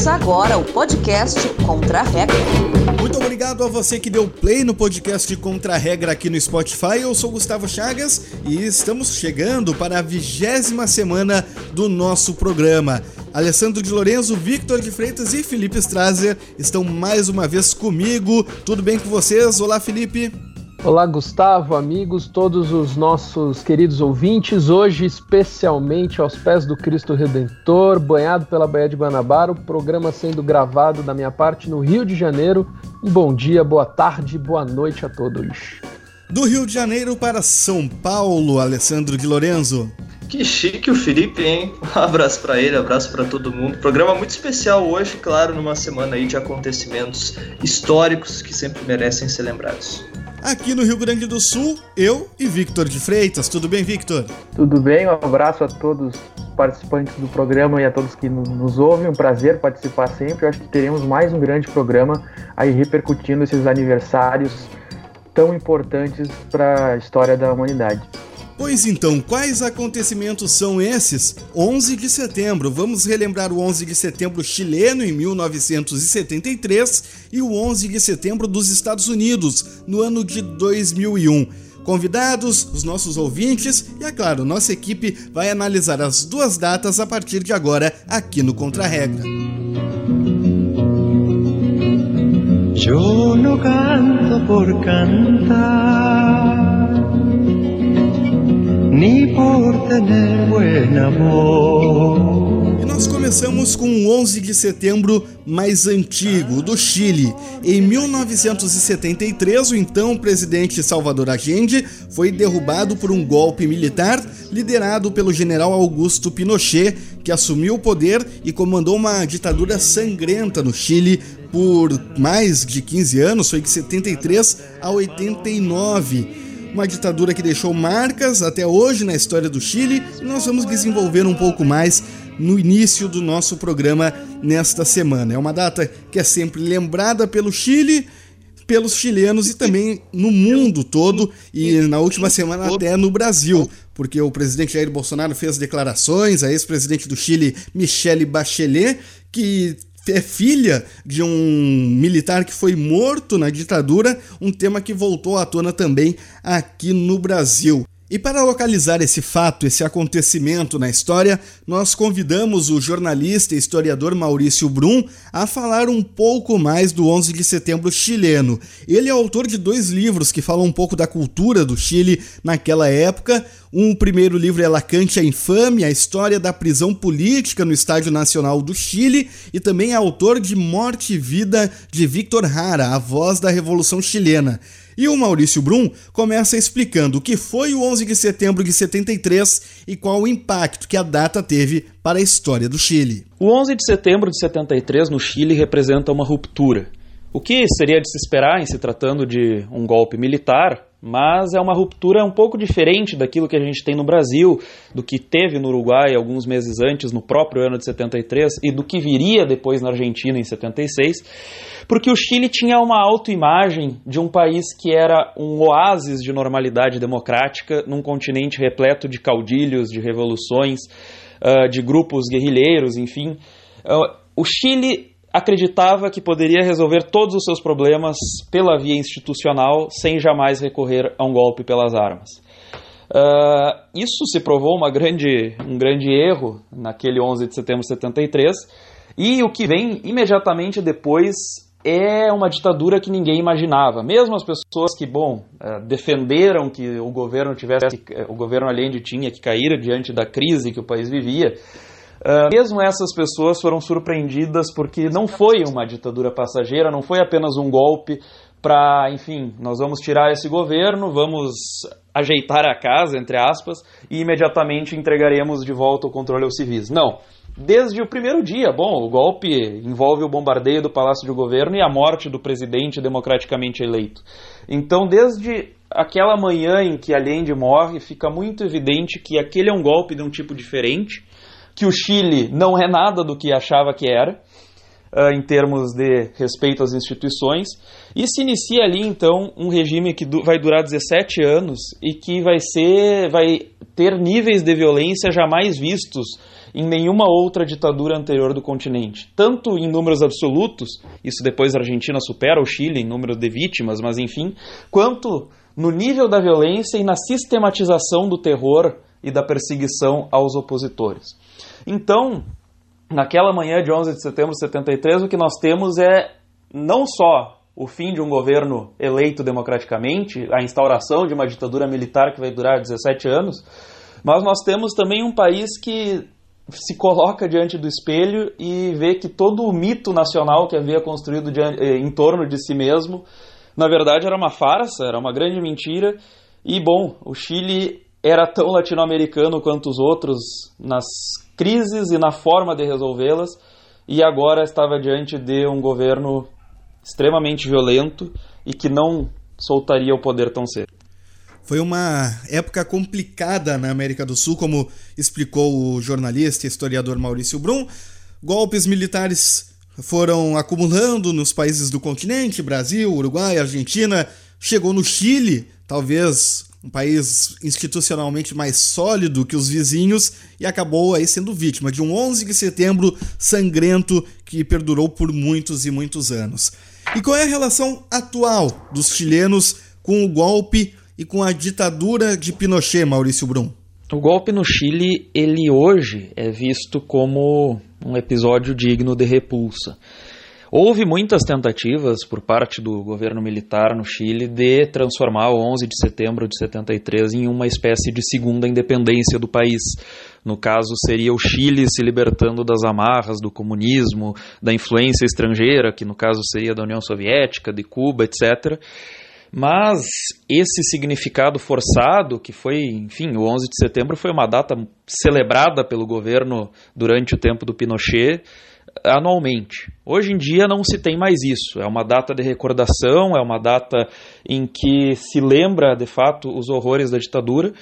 Começa agora o podcast Contra a Regra. Muito obrigado a você que deu play no podcast Contra a Regra aqui no Spotify. Eu sou Gustavo Chagas e estamos chegando para a vigésima semana do nosso programa. Alessandro de Lorenzo, Victor de Freitas e Felipe Strasser estão mais uma vez comigo. Tudo bem com vocês? Olá, Felipe. Olá, Gustavo, amigos, todos os nossos queridos ouvintes. Hoje, especialmente aos pés do Cristo Redentor, banhado pela Baía de Guanabara, o programa sendo gravado da minha parte no Rio de Janeiro. Um bom dia, boa tarde, boa noite a todos. Do Rio de Janeiro para São Paulo, Alessandro de Lorenzo. Que chique o Felipe, hein? Um abraço para ele, um abraço para todo mundo. Programa muito especial hoje, claro, numa semana aí de acontecimentos históricos que sempre merecem ser lembrados. Aqui no Rio Grande do Sul, eu e Victor de Freitas. Tudo bem, Victor? Tudo bem, um abraço a todos os participantes do programa e a todos que nos ouvem. Um prazer participar sempre. Eu acho que teremos mais um grande programa aí repercutindo esses aniversários tão importantes para a história da humanidade. Pois então, quais acontecimentos são esses? 11 de setembro. Vamos relembrar o 11 de setembro chileno em 1973 e o 11 de setembro dos Estados Unidos no ano de 2001. Convidados, os nossos ouvintes e, é claro, nossa equipe vai analisar as duas datas a partir de agora aqui no Contra-Regra. Eu não canto por cantar ni por tener buen amor. E nós começamos com o 11 de setembro mais antigo, do Chile. Em 1973, o então presidente Salvador Allende foi derrubado por um golpe militar liderado pelo general Augusto Pinochet, que assumiu o poder e comandou uma ditadura sangrenta no Chile por mais de 15 anos, foi de 73 a 89 uma ditadura que deixou marcas até hoje na história do Chile, e nós vamos desenvolver um pouco mais no início do nosso programa nesta semana. É uma data que é sempre lembrada pelo Chile, pelos chilenos e também no mundo todo e na última semana até no Brasil, porque o presidente Jair Bolsonaro fez declarações, a ex-presidente do Chile, Michelle Bachelet, que é filha de um militar que foi morto na ditadura, um tema que voltou à tona também aqui no Brasil. E para localizar esse fato, esse acontecimento na história, nós convidamos o jornalista e historiador Maurício Brum a falar um pouco mais do 11 de setembro chileno. Ele é autor de dois livros que falam um pouco da cultura do Chile naquela época. Um primeiro livro é Lacante a Infame, a história da prisão política no Estádio Nacional do Chile, e também é autor de Morte e Vida de Victor Hara, a voz da Revolução Chilena. E o Maurício Brum começa explicando o que foi o 11 de setembro de 73 e qual o impacto que a data teve para a história do Chile. O 11 de setembro de 73 no Chile representa uma ruptura. O que seria de se esperar em se tratando de um golpe militar, mas é uma ruptura um pouco diferente daquilo que a gente tem no Brasil, do que teve no Uruguai alguns meses antes, no próprio ano de 73, e do que viria depois na Argentina em 76 porque o Chile tinha uma autoimagem de um país que era um oásis de normalidade democrática num continente repleto de caudilhos, de revoluções, uh, de grupos guerrilheiros, enfim. Uh, o Chile acreditava que poderia resolver todos os seus problemas pela via institucional sem jamais recorrer a um golpe pelas armas. Uh, isso se provou uma grande, um grande erro naquele 11 de setembro de 73, e o que vem imediatamente depois é uma ditadura que ninguém imaginava. Mesmo as pessoas que, bom, é, defenderam que o governo tivesse, o governo Allende tinha que cair diante da crise que o país vivia, é, mesmo essas pessoas foram surpreendidas porque não foi uma ditadura passageira, não foi apenas um golpe para, enfim, nós vamos tirar esse governo, vamos ajeitar a casa, entre aspas, e imediatamente entregaremos de volta o controle aos civis. Não desde o primeiro dia. Bom, o golpe envolve o bombardeio do Palácio de Governo e a morte do presidente democraticamente eleito. Então, desde aquela manhã em que Allende morre, fica muito evidente que aquele é um golpe de um tipo diferente, que o Chile não é nada do que achava que era. Uh, em termos de respeito às instituições, e se inicia ali então um regime que vai durar 17 anos e que vai ser vai ter níveis de violência jamais vistos em nenhuma outra ditadura anterior do continente. Tanto em números absolutos, isso depois a Argentina supera o Chile em número de vítimas, mas enfim, quanto no nível da violência e na sistematização do terror e da perseguição aos opositores. Então, naquela manhã de 11 de setembro de 73, o que nós temos é não só o fim de um governo eleito democraticamente, a instauração de uma ditadura militar que vai durar 17 anos, mas nós temos também um país que se coloca diante do espelho e vê que todo o mito nacional que havia construído eh, em torno de si mesmo, na verdade era uma farsa, era uma grande mentira. E bom, o Chile era tão latino-americano quanto os outros nas crises e na forma de resolvê-las, e agora estava diante de um governo extremamente violento e que não soltaria o poder tão cedo. Foi uma época complicada na América do Sul, como explicou o jornalista e historiador Maurício Brum. Golpes militares foram acumulando nos países do continente Brasil, Uruguai, Argentina chegou no Chile, talvez um país institucionalmente mais sólido que os vizinhos, e acabou aí sendo vítima de um 11 de setembro sangrento que perdurou por muitos e muitos anos. E qual é a relação atual dos chilenos com o golpe e com a ditadura de Pinochet, Maurício Brum? O golpe no Chile, ele hoje é visto como um episódio digno de repulsa. Houve muitas tentativas por parte do governo militar no Chile de transformar o 11 de setembro de 73 em uma espécie de segunda independência do país. No caso, seria o Chile se libertando das amarras do comunismo, da influência estrangeira, que no caso seria da União Soviética, de Cuba, etc. Mas esse significado forçado, que foi, enfim, o 11 de setembro foi uma data celebrada pelo governo durante o tempo do Pinochet, anualmente. Hoje em dia não se tem mais isso. É uma data de recordação, é uma data em que se lembra de fato os horrores da ditadura.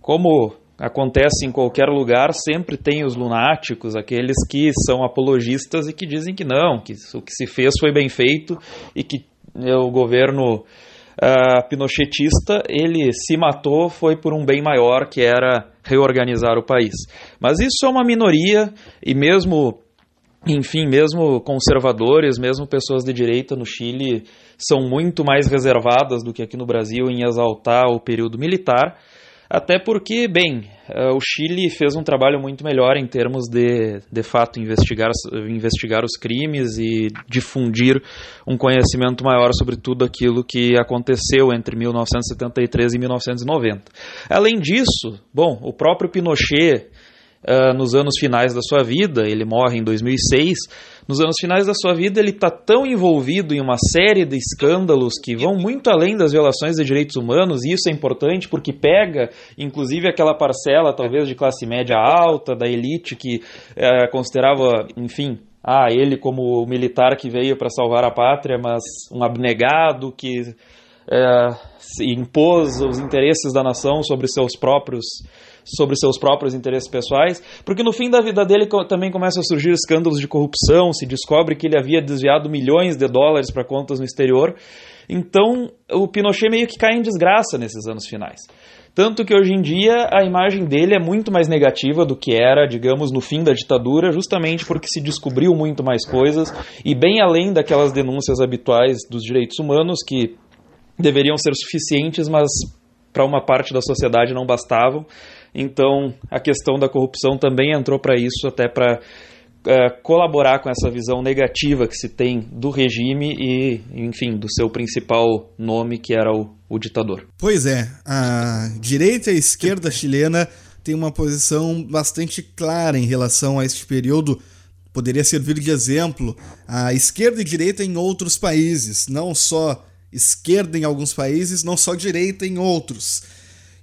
Como acontece em qualquer lugar, sempre tem os lunáticos, aqueles que são apologistas e que dizem que não, que o que se fez foi bem feito e que o governo uh, pinochetista ele se matou foi por um bem maior que era reorganizar o país. Mas isso é uma minoria e mesmo enfim, mesmo conservadores, mesmo pessoas de direita no Chile são muito mais reservadas do que aqui no Brasil em exaltar o período militar, até porque, bem, eh, o Chile fez um trabalho muito melhor em termos de, de fato, investigar, investigar os crimes e difundir um conhecimento maior sobre tudo aquilo que aconteceu entre 1973 e 1990. Além disso, bom, o próprio Pinochet uh, nos anos finais da sua vida, ele morre em 2006. Nos anos finais da sua vida, ele está tão envolvido em uma série de escândalos que vão muito além das violações de direitos humanos, e isso é importante porque pega, inclusive, aquela parcela, talvez, de classe média alta, da elite, que uh, considerava, enfim, ah, ele como militar que veio para salvar a pátria, mas um abnegado que é, impôs os interesses da nação sobre seus próprios sobre seus próprios interesses pessoais, porque no fim da vida dele também começam a surgir escândalos de corrupção, se descobre que ele havia desviado milhões de dólares para contas no exterior. Então, o Pinochet meio que cai em desgraça nesses anos finais. Tanto que hoje em dia a imagem dele é muito mais negativa do que era, digamos, no fim da ditadura, justamente porque se descobriu muito mais coisas e bem além daquelas denúncias habituais dos direitos humanos que deveriam ser suficientes, mas para uma parte da sociedade não bastavam. Então, a questão da corrupção também entrou para isso, até para é, colaborar com essa visão negativa que se tem do regime e, enfim, do seu principal nome, que era o, o ditador. Pois é, a direita e a esquerda chilena tem uma posição bastante clara em relação a este período. Poderia servir de exemplo a esquerda e direita em outros países, não só esquerda em alguns países, não só direita em outros.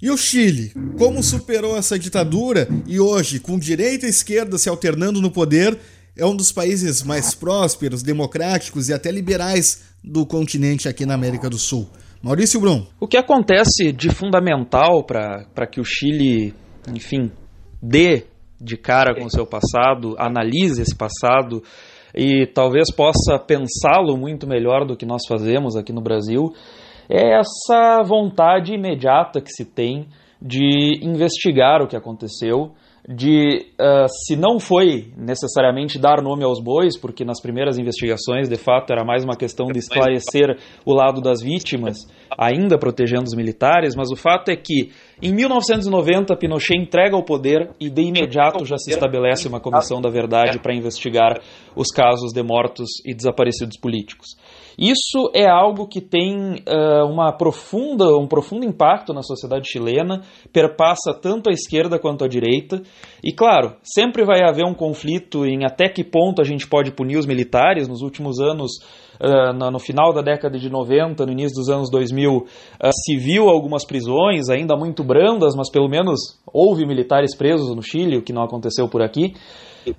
E o Chile, como superou essa ditadura e hoje, com direita e esquerda se alternando no poder, é um dos países mais prósperos, democráticos e até liberais do continente aqui na América do Sul. Maurício Brum. O que acontece de fundamental para que o Chile, enfim, dê de cara com o seu passado, analise esse passado e talvez possa pensá-lo muito melhor do que nós fazemos aqui no Brasil, é essa vontade imediata que se tem de investigar o que aconteceu, de uh, se não foi necessariamente dar nome aos bois, porque nas primeiras investigações, de fato, era mais uma questão de esclarecer o lado das vítimas, ainda protegendo os militares, mas o fato é que em 1990 Pinochet entrega o poder e de imediato já se estabelece uma comissão da verdade para investigar os casos de mortos e desaparecidos políticos. Isso é algo que tem uh, uma profunda, um profundo impacto na sociedade chilena, perpassa tanto a esquerda quanto a direita. E claro, sempre vai haver um conflito em até que ponto a gente pode punir os militares. Nos últimos anos, uh, no, final da década de 90, no início dos anos 2000, uh, se viu algumas prisões, ainda muito brandas, mas pelo menos houve militares presos no Chile, o que não aconteceu por aqui.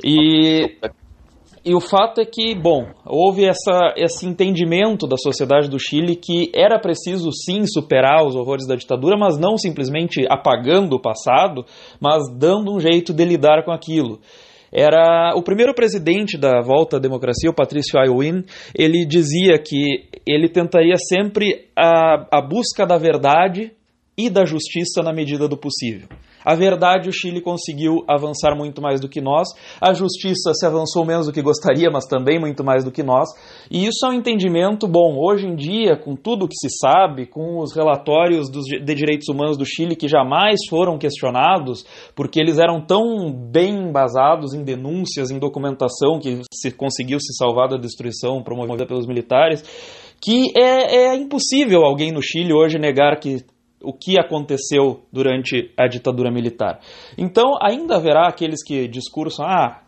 E e o fato é que, bom, houve essa, esse entendimento da sociedade do Chile que era preciso sim superar os horrores da ditadura, mas não simplesmente apagando o passado, mas dando um jeito de lidar com aquilo. Era o primeiro presidente da volta à democracia, o Patrício Aylwin, ele dizia que ele tentaria sempre a, a busca da verdade e da justiça na medida do possível. A verdade, o Chile conseguiu avançar muito mais do que nós. A justiça se avançou menos do que gostaria, mas também muito mais do que nós. E isso é um entendimento bom. Hoje em dia, com tudo que se sabe, com os relatórios dos, de direitos humanos do Chile que jamais foram questionados, porque eles eram tão bem embasados em denúncias, em documentação, que se conseguiu se salvar da destruição promovida pelos militares, que é, é impossível alguém no Chile hoje negar que o que aconteceu durante a ditadura militar. Então, ainda haverá aqueles que discursam, ah,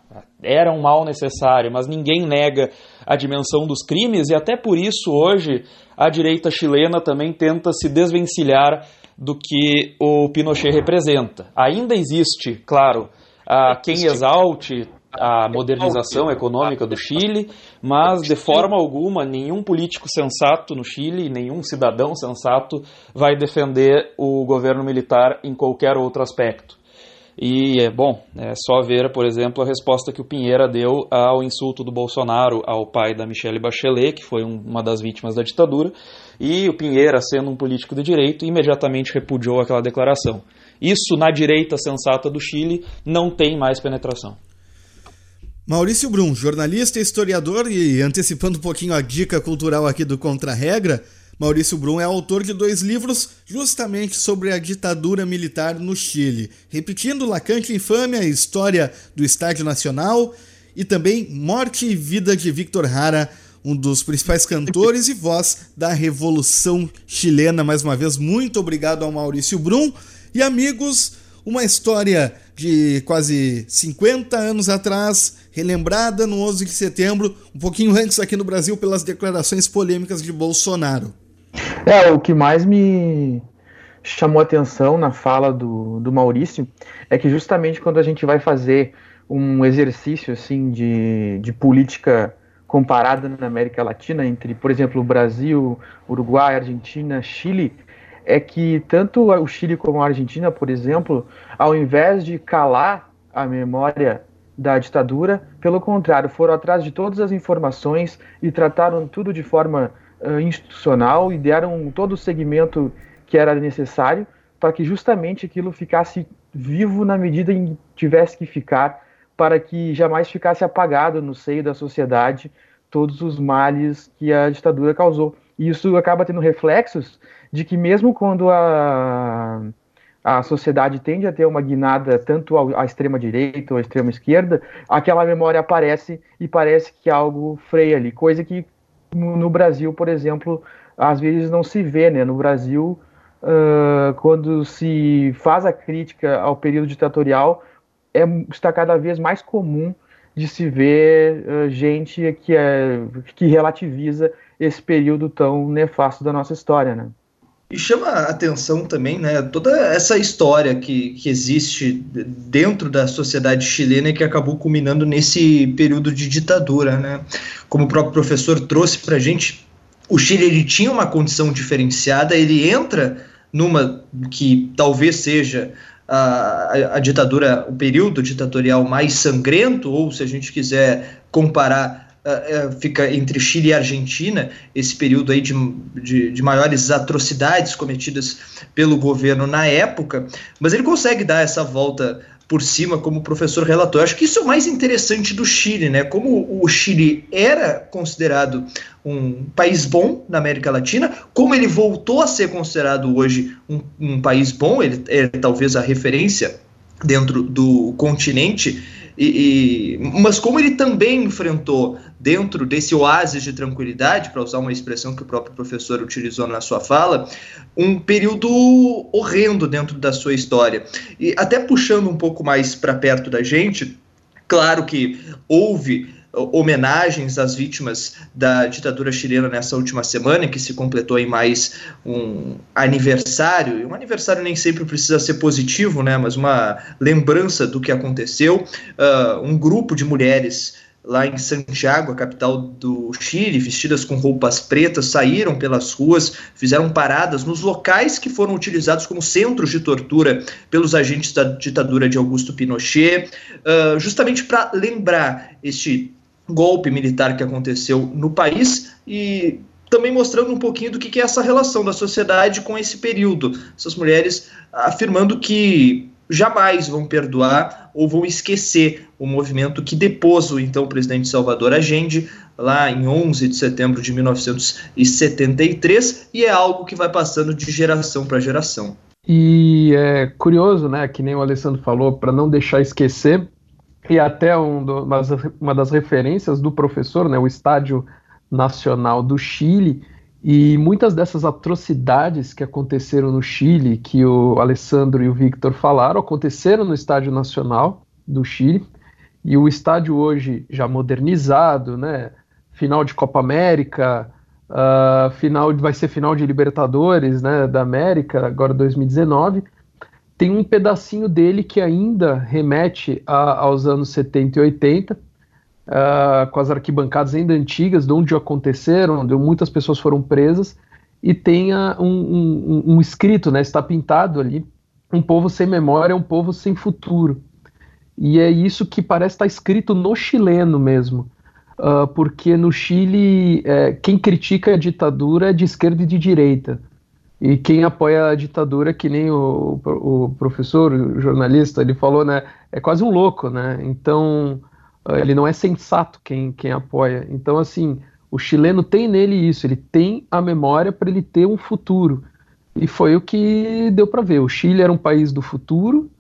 era um mal necessário, mas ninguém nega a dimensão dos crimes, e até por isso hoje a direita chilena também tenta se desvencilhar do que o Pinochet representa. Ainda existe, claro, a quem exalte a modernização econômica do Chile, mas de forma alguma nenhum político sensato no Chile, nenhum cidadão sensato vai defender o governo militar em qualquer outro aspecto. E é bom, é só ver, por exemplo, a resposta que o Pinheira deu ao insulto do Bolsonaro ao pai da Michelle Bachelet, que foi um, uma das vítimas da ditadura, e o Pinheira, sendo um político de direito, imediatamente repudiou aquela declaração. Isso na direita sensata do Chile não tem mais penetração. Maurício Brum, jornalista historiador, e antecipando um pouquinho a dica cultural aqui do Contra-Regra, Maurício Brum é autor de dois livros justamente sobre a ditadura militar no Chile. Repetindo Lacante Infâmia, História do Estádio Nacional e também Morte e Vida de Victor Hara, um dos principais cantores e voz da Revolução Chilena. Mais uma vez, muito obrigado ao Maurício Brum. E amigos, uma história de quase 50 anos atrás relembrada no 11 de setembro, um pouquinho antes aqui no Brasil, pelas declarações polêmicas de Bolsonaro. É, o que mais me chamou atenção na fala do, do Maurício é que justamente quando a gente vai fazer um exercício assim de, de política comparada na América Latina entre, por exemplo, o Brasil, Uruguai, Argentina, Chile, é que tanto o Chile como a Argentina, por exemplo, ao invés de calar a memória da ditadura, pelo contrário, foram atrás de todas as informações e trataram tudo de forma uh, institucional e deram todo o segmento que era necessário para que justamente aquilo ficasse vivo na medida em que tivesse que ficar, para que jamais ficasse apagado no seio da sociedade todos os males que a ditadura causou. E isso acaba tendo reflexos de que mesmo quando a a sociedade tende a ter uma guinada tanto à extrema direita ou à extrema esquerda, aquela memória aparece e parece que algo freia ali, coisa que no Brasil, por exemplo, às vezes não se vê, né? No Brasil, uh, quando se faz a crítica ao período ditatorial, é, está cada vez mais comum de se ver uh, gente que, é, que relativiza esse período tão nefasto da nossa história, né? E chama a atenção também, né, toda essa história que, que existe dentro da sociedade chilena e que acabou culminando nesse período de ditadura, né? Como o próprio professor trouxe para a gente, o Chile ele tinha uma condição diferenciada, ele entra numa que talvez seja a, a, ditadura, o período ditatorial mais sangrento, ou se a gente quiser comparar fica entre Chile e Argentina, esse período aí de, de, de, maiores atrocidades cometidas pelo governo na época, mas ele consegue dar essa volta por cima, como professor relatou. Eu acho que isso é o mais interessante do Chile, né? Como o Chile era considerado um país bom na América Latina, como ele voltou a ser considerado hoje um, um país bom, ele é talvez a referência dentro do continente e, e, mas como ele também enfrentou dentro desse oásis de tranquilidade, para usar uma expressão que o próprio professor utilizou na sua fala, um período horrendo dentro da sua história. E até puxando um pouco mais para perto da gente, claro que houve homenagens às vítimas da ditadura chilena nessa última semana, que se completou em mais um aniversário. E um aniversário nem sempre precisa ser positivo, né? Mas uma lembrança do que aconteceu. Uh, um grupo de mulheres lá em Santiago, a capital do Chile, vestidas com roupas pretas, saíram pelas ruas, fizeram paradas nos locais que foram utilizados como centros de tortura pelos agentes da ditadura de Augusto Pinochet, uh, justamente para lembrar este golpe militar que aconteceu no país e também mostrando um pouquinho do que é essa relação da sociedade com esse período. Essas mulheres afirmando que jamais vão perdoar ou vão esquecer o movimento que depôs o então presidente Salvador Allende lá em 11 de setembro de 1973 e é algo que vai passando de geração para geração. E é curioso, né, que nem o Alessandro falou, para não deixar esquecer, e até um do, uma, das referências do professor, né, o Estádio Nacional do Chile, e muitas dessas atrocidades que aconteceram no Chile, que o Alessandro e o Victor falaram, aconteceram no Estádio Nacional do Chile, e o estádio hoje já modernizado, né, final de Copa América, uh, final vai ser final de Libertadores, né, da América, agora 2019, tem um pedacinho dele que ainda remete a, aos anos 70 e 80, uh, ah, com as arquibancadas ainda antigas, de onde aconteceram, onde muitas pessoas foram presas, e tem um, um, um, escrito, né, está pintado ali, um povo sem memória é um povo sem futuro. E é isso que parece estar escrito no chileno mesmo, uh, porque no Chile, é, quem critica a ditadura é de esquerda e de direita. E quem apoia a ditadura, que nem o, o professor, o jornalista, ele falou, né? É quase um louco, né? Então, eh, ele não é sensato quem, quem apoia. Então, assim, o chileno tem nele isso, ele tem a memória para ele ter um futuro. E foi o que deu para ver. O Chile era um país do futuro,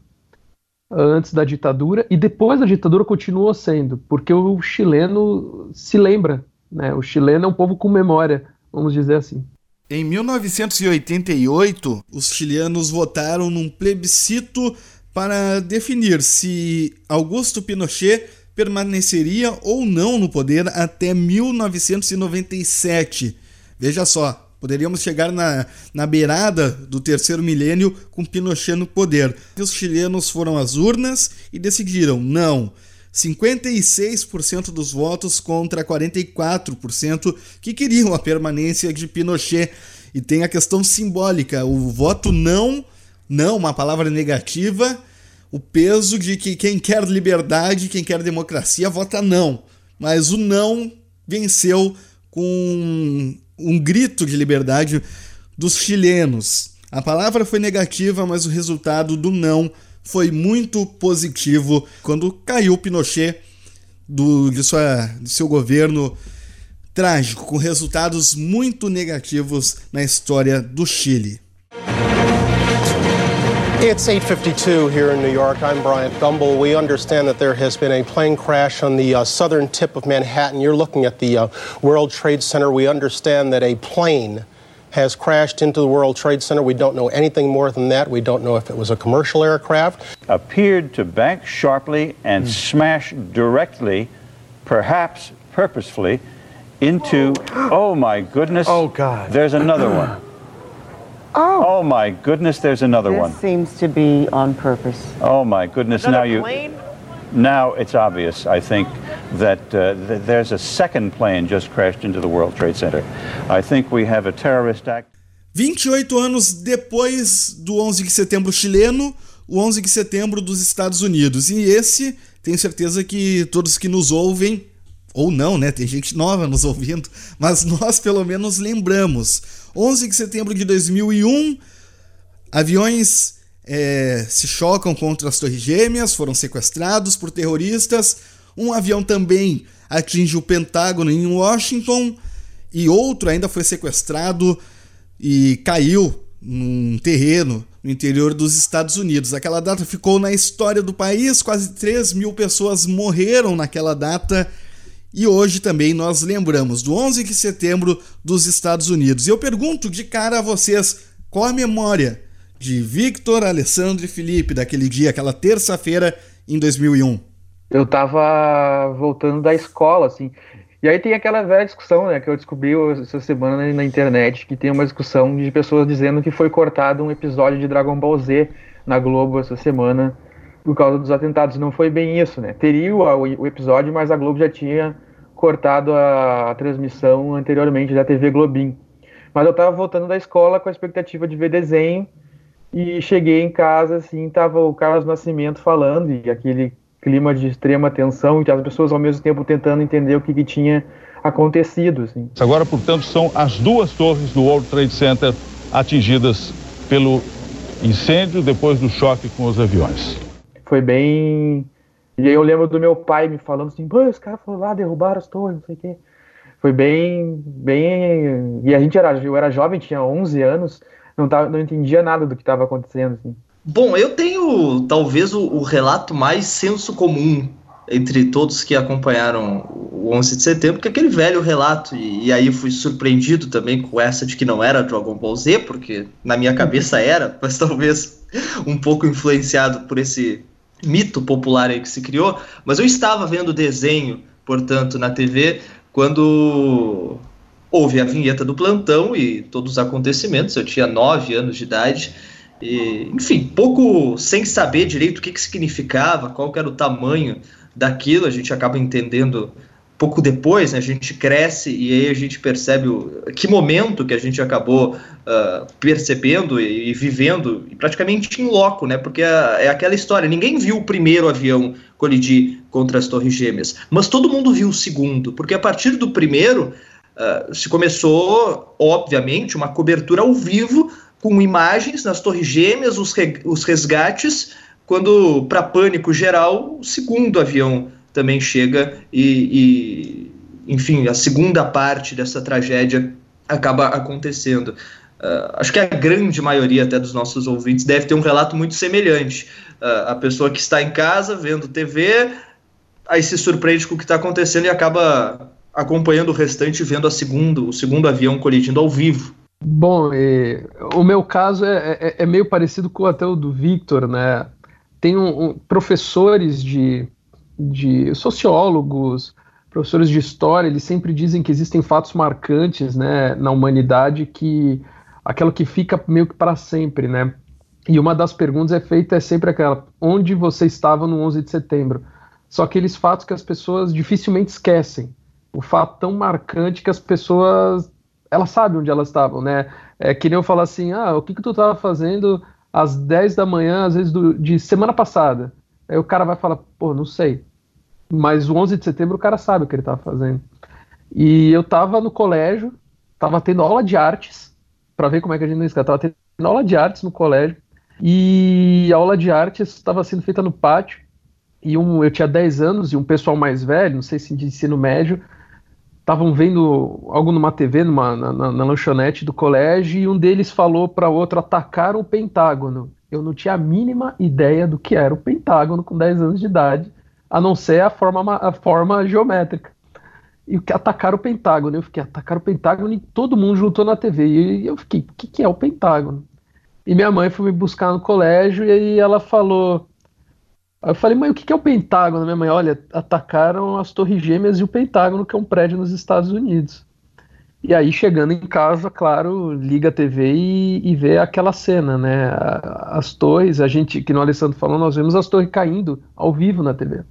antes da ditadura, e depois da ditadura continuou sendo, porque o chileno se lembra, né? O chileno é um povo com memória, vamos dizer assim. Em 1988, os chilenos votaram num plebiscito para definir se Augusto Pinochet permaneceria ou não no poder até 1997. Veja só, poderíamos chegar na, na beirada do terceiro milênio com Pinochet no poder. Os chilenos foram às urnas e decidiram não 56% dos votos contra 44% que queriam a permanência de Pinochet. E tem a questão simbólica, o voto não, não, uma palavra negativa, o peso de que quem quer liberdade, quem quer democracia, vota não. Mas o não venceu com um grito de liberdade dos chilenos. A palavra foi negativa, mas o resultado do não foi muito positivo quando caiu Pinochet do, de, sua, de seu governo trágico, com resultados muito negativos na história do Chile. It's 8:52 here in New York. I'm Bryant Gumbel. We understand that there has been a plane crash on the uh, southern tip of Manhattan. You're looking at the uh, World Trade Center. We understand that a plane has crashed into the World Trade Center. We don't know anything more than that. We don't know if it was a commercial aircraft. Appeared to bank sharply and mm. smash directly, perhaps purposefully, into, oh my goodness. Oh God. There's another one. Oh. Oh my goodness, there's another this one. seems to be on purpose. Oh my goodness, another now you. Now it's obvious, I think, that uh, th there's a second plane just crashed into the World Trade Center. I think we have a terrorist act. 28 anos depois do 11 de setembro chileno, o 11 de setembro dos Estados Unidos. E esse, tenho certeza que todos que nos ouvem, ou não, né? Tem gente nova nos ouvindo, mas nós pelo menos lembramos. 11 de setembro de 2001, aviões é, se chocam contra as Torres Gêmeas, foram sequestrados por terroristas. Um avião também atinge o Pentágono em Washington e outro ainda foi sequestrado e caiu num terreno no interior dos Estados Unidos. Aquela data ficou na história do país, quase 3 mil pessoas morreram naquela data. E hoje também nós lembramos do 11 de setembro dos Estados Unidos. E eu pergunto de cara a vocês, qual a memória de Victor, Alessandro e Felipe daquele dia, aquela terça-feira em 2001? Eu tava voltando da escola, assim. E aí tem aquela velha discussão, né, que eu descobri essa semana na internet, que tem uma discussão de pessoas dizendo que foi cortado um episódio de Dragon Ball Z na Globo essa semana por causa dos atentados. Não foi bem isso, né? Teria o, o episódio, mas a Globo já tinha cortado a, a, transmissão anteriormente da TV Globin. Mas eu tava voltando da escola com a expectativa de ver desenho e cheguei em casa, assim, tava o Carlos Nascimento falando e aquele clima de extrema tensão e as pessoas ao mesmo tempo tentando entender o que, que tinha acontecido. Assim. Agora, portanto, são as duas torres do World Trade Center atingidas pelo incêndio depois do choque com os aviões. Foi bem. E aí eu lembro do meu pai me falando assim: Pô, os caras foram lá, derrubaram as torres, não sei o quê. Foi bem. bem... E a gente era, eu era jovem, tinha 11 anos, não, tava, não entendia nada do que estava acontecendo. Assim. Bom, eu tenho talvez o, o, relato mais senso comum entre todos que acompanharam o 11 de setembro, que é aquele velho relato, e, e, aí fui surpreendido também com essa de que não era Dragon Ball Z, porque na minha cabeça era, mas talvez um pouco influenciado por esse mito popular aí que se criou, mas eu estava vendo o desenho, portanto, na TV, quando houve a vinheta do plantão e todos os acontecimentos, eu tinha nove anos de idade, e, enfim, pouco sem saber direito o que, que significava, qual que era o tamanho daquilo, a gente acaba entendendo pouco depois, né, a gente cresce e aí a gente percebe o, que momento que a gente acabou uh, percebendo e, e, vivendo, praticamente em loco, né, porque é, é, aquela história, ninguém viu o primeiro avião colidir contra as torres gêmeas, mas todo mundo viu o segundo, porque a partir do primeiro uh, se começou, obviamente, uma cobertura ao vivo com imagens nas torres gêmeas, os, re, os resgates, quando, para pânico geral, o segundo avião também chega e, e, enfim, a segunda parte dessa tragédia acaba acontecendo. Uh, acho que a grande maioria até dos nossos ouvintes deve ter um relato muito semelhante. Uh, a pessoa que está em casa vendo TV, aí se surpreende com o que está acontecendo e acaba acompanhando o restante, vendo a segundo, o segundo avião colidindo ao vivo. Bom, e, o meu caso é, é, é, meio parecido com até o do Victor, né? Tem um, um, professores de, de sociólogos, professores de história, eles sempre dizem que existem fatos marcantes, né, na humanidade que aquilo que fica meio que para sempre, né? E uma das perguntas é feita é sempre aquela: onde você estava no 11 de setembro? Só aqueles fatos que as pessoas dificilmente esquecem. O fato tão marcante que as pessoas ela sabe onde elas estavam, né? É que nem eu falar assim, ah, o que que tu estava fazendo às 10 da manhã, às vezes do, de semana passada? Aí o cara vai falar, pô, não sei. Mas o 11 de setembro o cara sabe o que ele estava fazendo. E eu estava no colégio, estava tendo aula de artes, para ver como é que a gente não esquece, tava tendo aula de artes no colégio, e a aula de artes estava sendo feita no pátio, e um, eu tinha 10 anos, e um pessoal mais velho, não sei se de ensino médio, estavam vendo algo numa TV, numa, na, na, na, lanchonete do colégio, e um deles falou para outro atacar o Pentágono. Eu não tinha a mínima ideia do que era o Pentágono com 10 anos de idade, a não ser a forma, a forma geométrica. E atacar o Pentágono. Eu fiquei, atacar o Pentágono e todo mundo juntou na TV. E eu fiquei, o que, que é o Pentágono? E minha mãe foi me buscar no colégio e aí ela falou, Aí eu falei, mãe, o que é o Pentágono? Minha mãe, olha, atacaram as Torres Gêmeas e o Pentágono, que é um prédio nos Estados Unidos. E aí, chegando em casa, claro, liga a TV e, e vê aquela cena, né? As torres, a gente, que no Alessandro falou, nós vemos as torres caindo ao vivo na TV.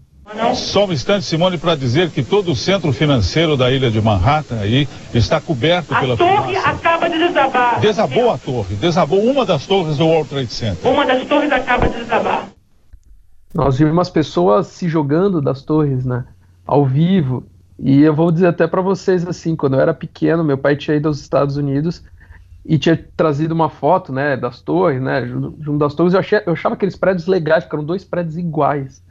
Só um instante, Simone, para dizer que todo o centro financeiro da ilha de Manhattan aí está coberto a pela A torre fumaça. acaba de desabar. Desabou a torre, desabou uma das torres do World Trade Center. Uma das torres acaba de desabar. Nós vimos as pessoas se jogando das torres, né? Ao vivo. E eu vou dizer até para vocês assim, quando eu era pequeno, meu pai tinha ido aos Estados Unidos e tinha trazido uma foto, né, das torres, né, junto das torres, eu, achei, eu achava aqueles prédios legais, porque eram dois prédios iguais.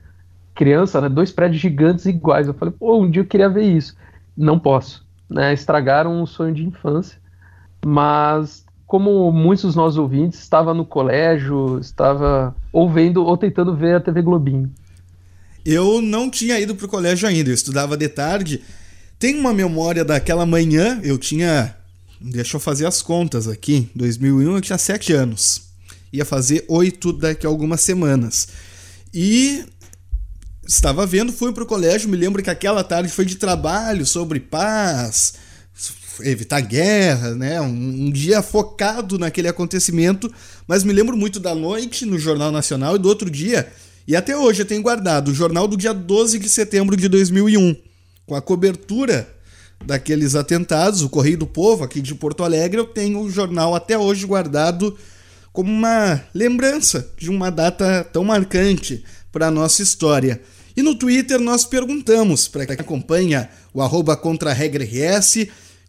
Criança, né, dois prédios gigantes iguais. Eu falei, pô, um dia eu queria ver isso. Não posso, né, estragaram um sonho de infância. Mas, como muitos dos nossos ouvintes, estava no colégio, estava ou vendo ou tentando ver a TV Globinho. Eu não tinha ido pro colégio ainda, eu estudava de tarde. Tem uma memória daquela manhã, eu tinha Deixa eu fazer as contas aqui. 2001 eu tinha 7 anos. Ia fazer 8 daqui a algumas semanas. E estava vendo, fui pro colégio, me lembro que aquela tarde foi de trabalho sobre paz, evitar guerra, né? Um, um, dia focado naquele acontecimento, mas me lembro muito da noite no Jornal Nacional e do outro dia, e até hoje eu tenho guardado o jornal do dia 12 de setembro de 2001, com a cobertura daqueles atentados, o Correio do Povo, aqui de Porto Alegre, eu tenho o jornal até hoje guardado como uma lembrança de uma data tão marcante para a nossa história. E no Twitter nós perguntamos para quem acompanha o arroba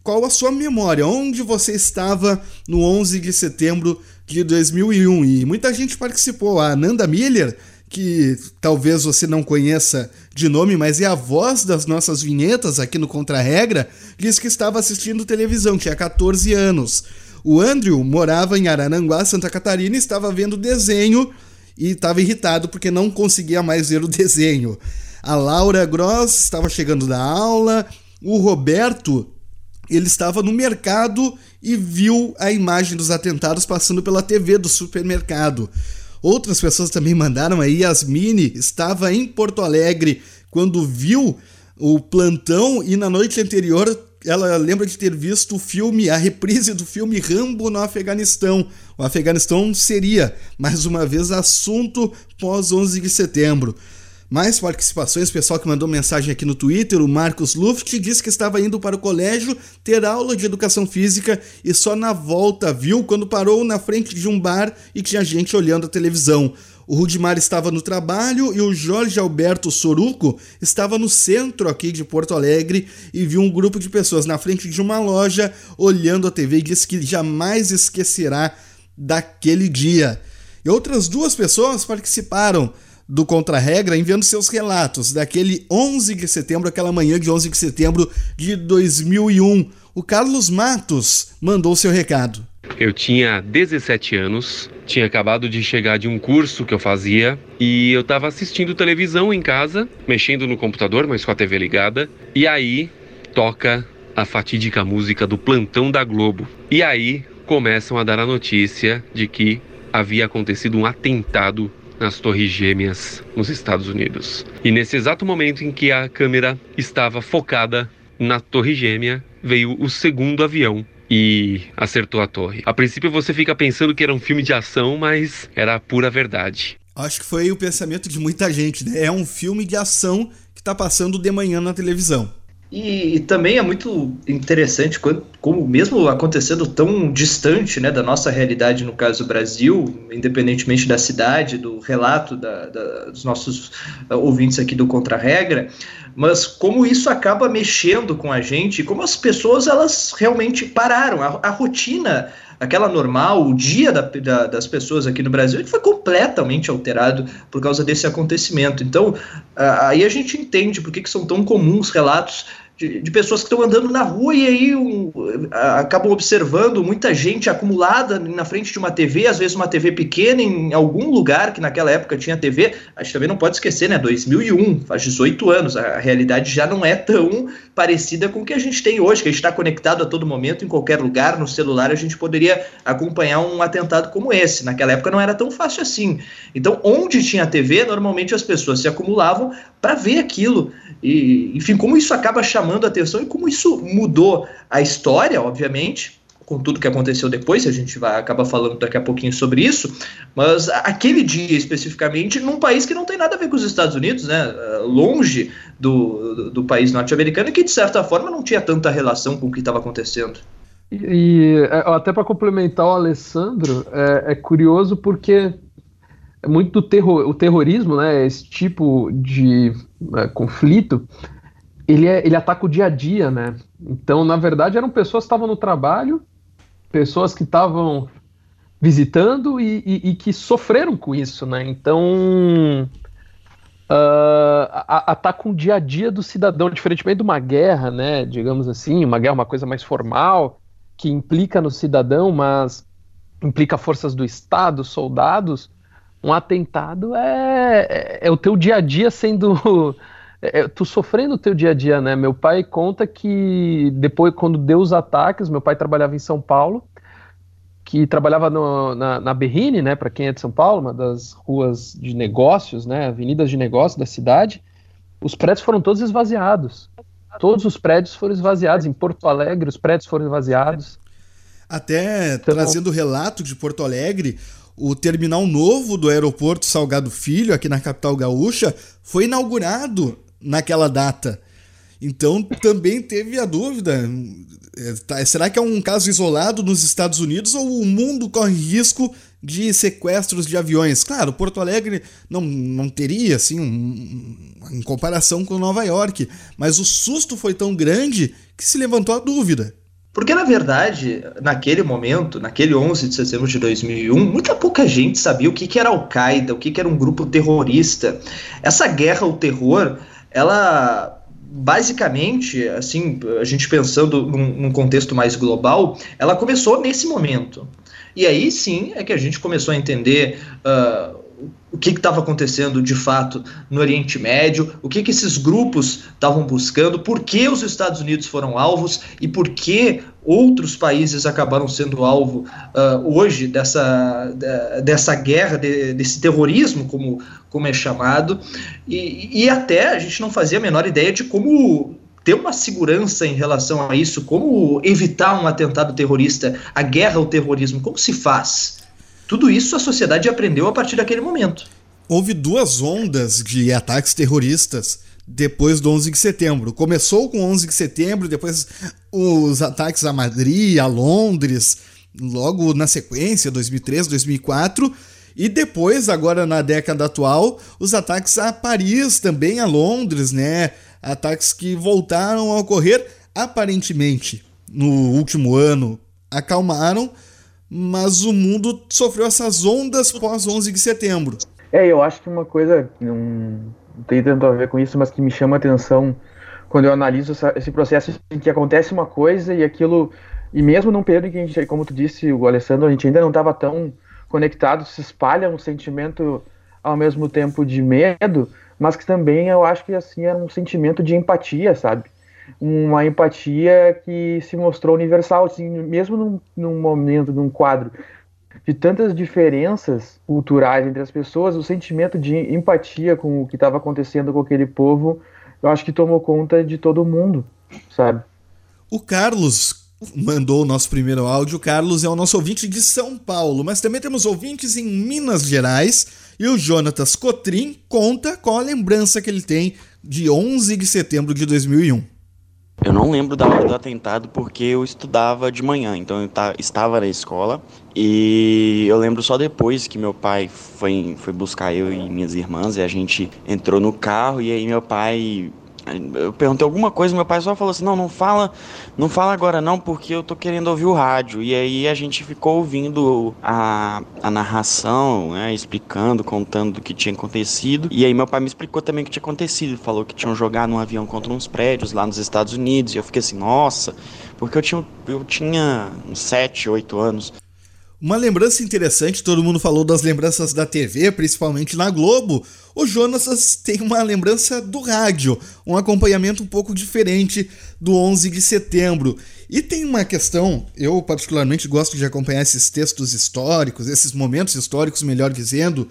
qual a sua memória, onde você estava no 11 de setembro de 2001. E muita gente participou. A Ananda Miller que talvez você não conheça de nome, mas é a voz das nossas vinhetas aqui no Contra-Regra, disse que estava assistindo televisão, tinha 14 anos. O Andrew morava em Arananguá, Santa Catarina, e estava vendo desenho e estava irritado porque não conseguia mais ver o desenho. A Laura Gross estava chegando da aula, o Roberto ele estava no mercado e viu a imagem dos atentados passando pela TV do supermercado. Outras pessoas também mandaram aí. Yasmine estava em Porto Alegre quando viu o plantão e na noite anterior ela lembra de ter visto o filme, a reprise do filme Rambo no Afeganistão. O Afeganistão seria, mais uma vez, assunto pós 11 de setembro. Mais participações, pessoal que mandou mensagem aqui no Twitter, o Marcos Luft disse que estava indo para o colégio ter aula de educação física e só na volta viu quando parou na frente de um bar e tinha gente olhando a televisão. O Rudimar estava no trabalho e o Jorge Alberto Soruco estava no centro aqui de Porto Alegre e viu um grupo de pessoas na frente de uma loja olhando a TV e disse que jamais esquecerá daquele dia. E outras duas pessoas participaram do Contra-Regra enviando seus relatos daquele 11 de setembro, aquela manhã de 11 de setembro de 2001. O Carlos Matos mandou seu recado. Eu tinha 17 anos, tinha acabado de chegar de um curso que eu fazia e eu estava assistindo televisão em casa, mexendo no computador, mas com a TV ligada, e aí toca a fatídica música do plantão da Globo. E aí começam a dar a notícia de que havia acontecido um atentado nas Torres Gêmeas, nos Estados Unidos. E nesse exato momento em que a câmera estava focada na Torre Gêmea, veio o segundo avião e acertou a torre. A princípio você fica pensando que era um filme de ação, mas era a pura verdade. Acho que foi o pensamento de muita gente, né? É um filme de ação que está passando de manhã na televisão. E, e, também é muito interessante como, como, mesmo acontecendo tão distante né, da nossa realidade, no caso Brasil, independentemente da cidade, do relato da, da, dos nossos uh, ouvintes aqui do Contra-Regra, mas como isso acaba mexendo com a gente, como as pessoas elas realmente pararam, a, a rotina aquela normal, o dia da, da, das pessoas aqui no Brasil, ele foi completamente alterado por causa desse acontecimento. Então, aí a gente entende por que, que são tão comuns relatos de, de, pessoas que estão andando na rua e aí um, acabam observando muita gente acumulada na frente de uma TV, às vezes uma TV pequena em algum lugar que naquela época tinha TV. A gente também não pode esquecer, né? 2001, faz 18 anos, a, a realidade já não é tão parecida com o que a gente tem hoje, que a gente está conectado a todo momento, em qualquer lugar, no celular, a gente poderia acompanhar um atentado como esse. Naquela época não era tão fácil assim. Então, onde tinha TV, normalmente as pessoas se acumulavam para ver aquilo. E, enfim, como isso acaba chamando a atenção e como isso mudou a história, obviamente, com tudo que aconteceu depois, a gente vai acabar falando daqui a pouquinho sobre isso, mas aquele dia especificamente num país que não tem nada a ver com os Estados Unidos, né, longe do, do, país norte-americano que de certa forma não tinha tanta relação com o que estava acontecendo. E, e é, até para complementar o Alessandro, é, é curioso porque é muito terror, o terrorismo, né, esse tipo de é, conflito, ele, é, ele ataca o dia a dia, né? Então, na verdade, eram pessoas que estavam no trabalho pessoas que estavam visitando e, e, e, que sofreram com isso, né? Então uh, a, a, com o dia a dia do cidadão, diferentemente de uma guerra, né? Digamos assim, uma guerra, uma coisa mais formal que implica no cidadão, mas implica forças do Estado, soldados. Um atentado é, é, é o teu dia a dia sendo é, é, tu sofrendo o teu dia a dia, né? Meu pai conta que depois, quando deu os ataques, meu pai trabalhava em São Paulo, que trabalhava no, na, na Berrine, né? Para quem é de São Paulo, uma das ruas de negócios, né? Avenidas de negócios da cidade. Os prédios foram todos esvaziados. Todos os prédios foram esvaziados. Em Porto Alegre, os prédios foram esvaziados. Até então, trazendo o relato de Porto Alegre, o terminal novo do aeroporto Salgado Filho, aqui na capital gaúcha, foi inaugurado naquela data. Então também teve a dúvida: é, tá, será que é um caso isolado nos Estados Unidos ou o mundo corre risco de sequestros de aviões? Claro, Porto Alegre não, não teria, assim, um, em comparação com Nova York, mas o susto foi tão grande que se levantou a dúvida. Porque, na verdade, naquele momento, naquele 11 de setembro de 2001, muita pouca gente sabia o que, que era Al-Qaeda, o que, que era um grupo terrorista. Essa guerra ao terror ela basicamente, assim, a gente pensando num, num, contexto mais global, ela começou nesse momento. E aí sim é que a gente começou a entender uh, o que estava acontecendo de fato no Oriente Médio, o que, que esses grupos estavam buscando, por que os Estados Unidos foram alvos e por que outros países acabaram sendo alvo uh, hoje dessa, dessa guerra, de, desse terrorismo, como, como é chamado, e, e até a gente não fazia a menor ideia de como ter uma segurança em relação a isso, como evitar um atentado terrorista, a guerra ao terrorismo, como se faz? Tudo isso a sociedade aprendeu a partir daquele momento. Houve duas ondas de ataques terroristas depois do 11 de setembro. Começou com 11 de setembro, depois os ataques a Madrid, a Londres, logo na sequência, 2003, 2004. E depois, agora na década atual, os ataques a Paris, também a Londres, né? Ataques que voltaram a ocorrer aparentemente no último ano, acalmaram, mas o mundo sofreu essas ondas pós 11 de setembro. É, eu acho que uma coisa não tem tanto a ver com isso, mas que me chama a atenção quando eu analiso essa, esse processo em que acontece uma coisa e aquilo e mesmo num período em que a gente, como tu disse, o Alessandro, a gente ainda não estava tão conectado, se espalha um sentimento ao mesmo tempo de medo, mas que também eu acho que assim era um sentimento de empatia, sabe? uma empatia que se mostrou universal, assim, mesmo num, num momento, num quadro de tantas diferenças culturais entre as pessoas, o sentimento de empatia com o que estava acontecendo com aquele povo, eu acho que tomou conta de todo mundo, sabe? O Carlos mandou o nosso primeiro áudio. O Carlos é o nosso ouvinte de São Paulo, mas também temos ouvintes em Minas Gerais. E o Jonatas Cotrim conta qual a lembrança que ele tem de 11 de setembro de 2001. Eu não lembro da hora do atentado porque eu estudava de manhã, então eu estava na escola e eu lembro só depois que meu pai foi, foi buscar eu e minhas irmãs e a gente entrou no carro e aí meu pai eu perguntei alguma coisa, meu pai só falou assim: "Não, não fala, não fala agora não, porque eu tô querendo ouvir o rádio". E aí a gente ficou ouvindo a, a narração, né, explicando, contando o que tinha acontecido. E aí meu pai me explicou também o que tinha acontecido, falou que tinham jogado um avião contra uns prédios lá nos Estados Unidos. E eu fiquei assim: "Nossa", porque eu tinha eu tinha uns 7, 8 anos. Uma lembrança interessante, todo mundo falou das lembranças da TV, principalmente na Globo. O Jonas tem uma lembrança do rádio, um acompanhamento um pouco diferente do 11 de setembro. E tem uma questão, eu particularmente gosto de acompanhar esses textos históricos, esses momentos históricos, melhor dizendo,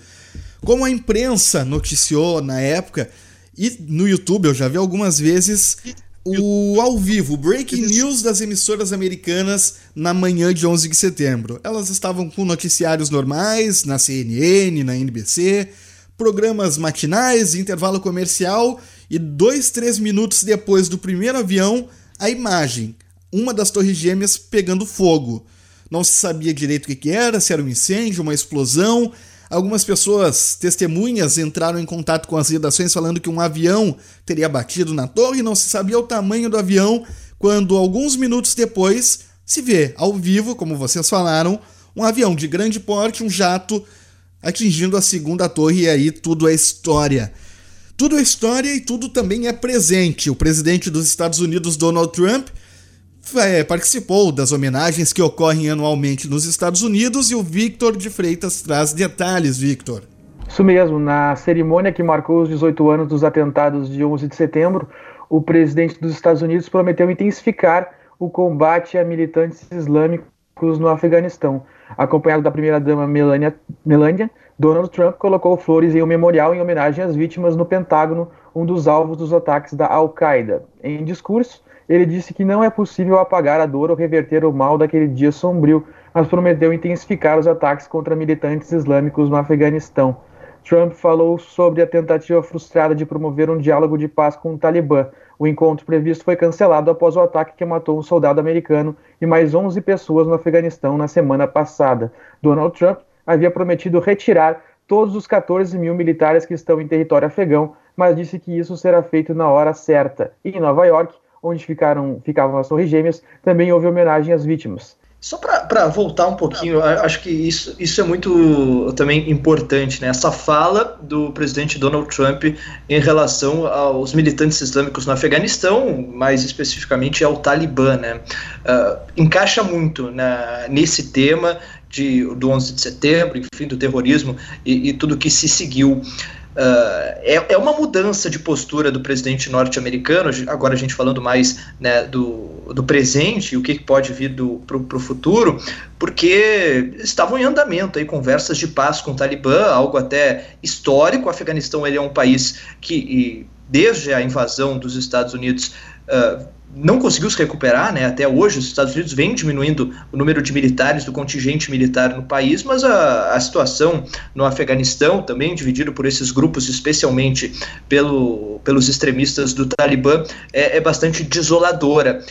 como a imprensa noticiou na época. E no YouTube eu já vi algumas vezes o ao vivo, breaking news das emissoras americanas na manhã de 11 de setembro. Elas estavam com noticiários normais na CNN, na NBC, programas matinais, intervalo comercial e dois, três minutos depois do primeiro avião, a imagem, uma das torres gêmeas pegando fogo. Não se sabia direito o que era, se era um incêndio, uma explosão, Algumas pessoas, testemunhas, entraram em contato com as redações falando que um avião teria batido na torre e não se sabia o tamanho do avião, quando alguns minutos depois se vê ao vivo, como vocês falaram, um avião de grande porte, um jato atingindo a segunda torre e aí tudo é história. Tudo é história e tudo também é presente. O presidente dos Estados Unidos, Donald Trump, é, participou das homenagens que ocorrem anualmente nos Estados Unidos e o Victor de Freitas traz detalhes, Victor. Isso mesmo, na cerimônia que marcou os 18 anos dos atentados de 11 de setembro, o presidente dos Estados Unidos prometeu intensificar o combate a militantes islâmicos no Afeganistão. Acompanhado da primeira-dama Melania, Melania, Donald Trump colocou flores em um memorial em homenagem às vítimas no Pentágono, um dos alvos dos ataques da Al-Qaeda. Em discurso, ele disse que não é possível apagar a dor ou reverter o mal daquele dia sombrio, mas prometeu intensificar os ataques contra militantes islâmicos no Afeganistão. Trump falou sobre a tentativa frustrada de promover um diálogo de paz com o Talibã. O encontro previsto foi cancelado após o ataque que matou um soldado americano e mais 11 pessoas no Afeganistão na semana passada. Donald Trump havia prometido retirar todos os 14 mil militares que estão em território afegão, mas disse que isso será feito na hora certa. E em Nova York, onde ficaram, ficavam as Torres Gêmeas, também houve homenagem às vítimas. Só para voltar um pouquinho, acho que isso, isso é muito também importante, né? Essa fala do presidente Donald Trump em relação aos militantes islâmicos no Afeganistão, mais especificamente ao Talibã, né? Uh, encaixa muito na, nesse tema de, do 11 de setembro, enfim, do terrorismo e, e tudo que se seguiu. Uh, é, é, uma mudança de postura do presidente norte-americano, agora a gente falando mais né, do, do presente e o que pode vir para o futuro, porque estavam em andamento aí conversas de paz com o Talibã, algo até histórico. O Afeganistão ele é um país que, desde a invasão dos Estados Unidos, uh, não conseguiu se recuperar, né? Até hoje, os Estados Unidos vem diminuindo o número de militares do contingente militar no país, mas a, a situação no Afeganistão, também dividido por esses grupos, especialmente pelo, pelos extremistas do Talibã, é, é bastante desoladora.